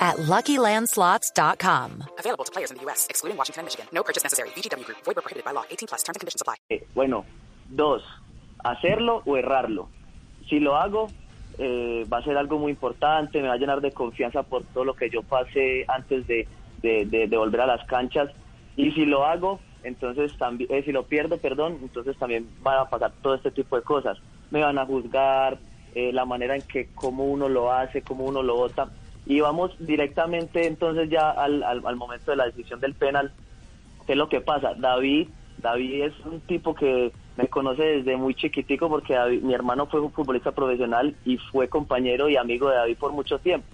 at LuckyLandSlots.com. Available to players in the U.S., excluding Washington and Michigan. No purchase necessary. VGW Group. Void where prohibited by law. 18 plus. Terms and conditions apply. Eh, bueno, dos, hacerlo o errarlo. Si lo hago, eh, va a ser algo muy importante, me va a llenar de confianza por todo lo que yo pasé antes de, de, de- de volver a las canchas. Y si lo hago, entonces también, eh, si lo pierdo, perdón, entonces también van a pasar todo este tipo de cosas. Me van a juzgar, eh, la manera en que cómo uno lo hace, cómo uno lo vota. Y vamos directamente entonces ya al, al, momento de la decisión del penal. ¿Qué es lo que pasa? David, David es un tipo que me conoce desde muy chiquitico porque David- mi hermano fue un futbolista profesional y fue compañero y amigo de David por mucho tiempo.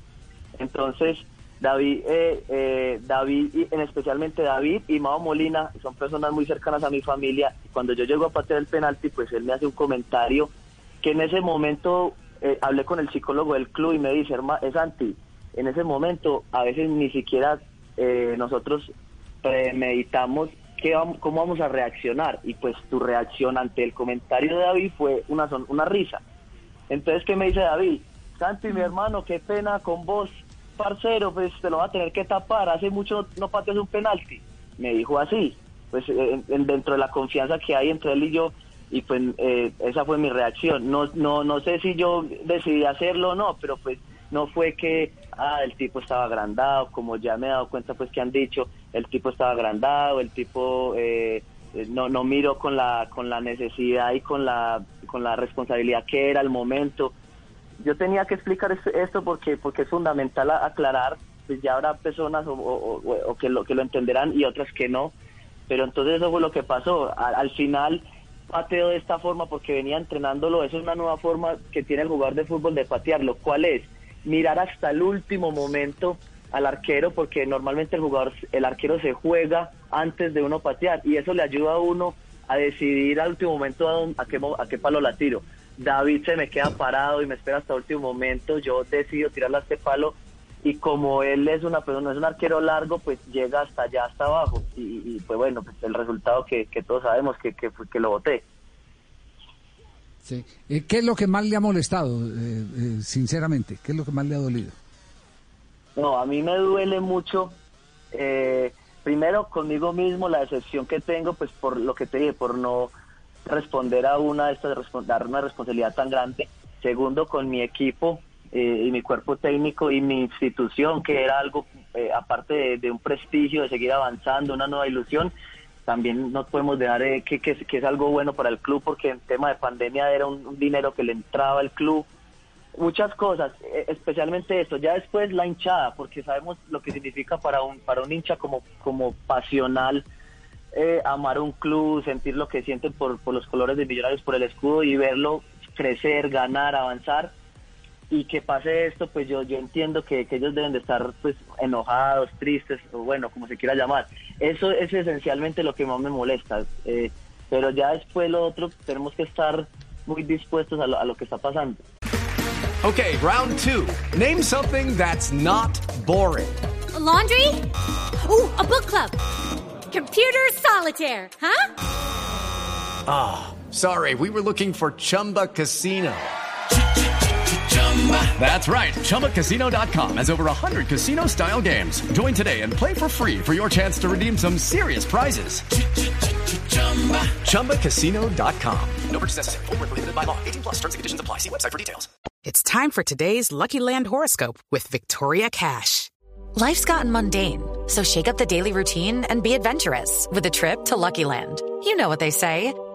Entonces, David, eh, eh, David y en especialmente David y Mao Molina son personas muy cercanas a mi familia. Cuando yo llego a patear el penalti, pues él me hace un comentario que en ese momento eh, hablé con el psicólogo del club y me dice, hermano, es Santi, en ese momento a veces ni siquiera eh, nosotros premeditamos qué vamos, cómo vamos a reaccionar y pues tu reacción ante el comentario de David fue una, son- una risa. Entonces, ¿qué me dice David? Santi, mi hermano, qué pena con vos, parcero, pues te lo va a tener que tapar, hace mucho no pateas un penalti. Me dijo así, pues eh, en- en- dentro de la confianza que hay entre él y yo, y pues eh, esa fue mi reacción. No, no, no sé si yo decidí hacerlo o no, pero pues no fue que ah, el tipo estaba agrandado, como ya me he dado cuenta pues que han dicho, el tipo estaba agrandado, el tipo eh, no, no miró con la, con la necesidad y con la, con la responsabilidad que era el momento. Yo tenía que explicar es- esto porque, porque es fundamental aclarar, pues ya habrá personas o, o- que, lo, que lo entenderán y otras que no, pero entonces eso fue lo que pasó. Al final pateo de esta forma porque venía entrenándolo, eso es una nueva forma que tiene el jugador de fútbol de patearlo. ¿Cuál es? Mirar hasta el último momento al arquero porque normalmente el jugador, el arquero se juega antes de uno patear y eso le ayuda a uno a decidir al último momento a, a qué, a qué palo la tiro. David se me queda parado y me espera hasta el último momento, yo decido tirarle a este palo y como él es una persona, es un arquero largo, pues llega hasta allá, hasta abajo y, y, pues bueno, pues el resultado que, que todos sabemos que, que, que lo voté. Sí. Eh, ¿Qué es lo que más le ha molestado, eh, eh, sinceramente? ¿Qué es lo que más le ha dolido? No, a mí me duele mucho, eh, primero conmigo mismo, la decepción que tengo, pues por lo que te dije, por no responder a una de estas, dar una responsabilidad tan grande. Segundo, con mi equipo y mi cuerpo técnico y mi institución, que era algo, aparte de un prestigio, de seguir avanzando, una nueva ilusión, también no podemos dejar eh, que, que, es algo bueno para el club, porque en tema de pandemia era un, un dinero que le entraba al club muchas cosas, eh, especialmente esto. Ya después la hinchada, porque sabemos lo que significa para un para un hincha como como pasional eh, amar un club, sentir lo que sienten por, por los colores de Millonarios, por el escudo y verlo crecer, ganar, avanzar. Y que pase esto, pues yo yo entiendo que, que ellos deben de estar pues enojados, tristes, o bueno, como se quiera llamar. Eso es esencialmente lo que más me molesta. eh, pero ya después lo otro, tenemos que estar muy dispuestos a lo, a lo que está pasando. Okay, round two. Name something that's not boring. A laundry? Ooh, a book club. Computer solitaire, huh? Sorry, we were looking for Chumba Casino. That's right. ChumbaCasino.com has over 100 casino style games. Join today and play for free for your chance to redeem some serious prizes. ChumbaCasino.com. No purchase necessary. Void where prohibited by law. 18 plus. Terms and conditions apply. See website for details. It's time for today's Lucky Land horoscope with Victoria Cash. Life's gotten mundane, so shake up the daily routine and be adventurous with a trip to Lucky Land. You know what they say.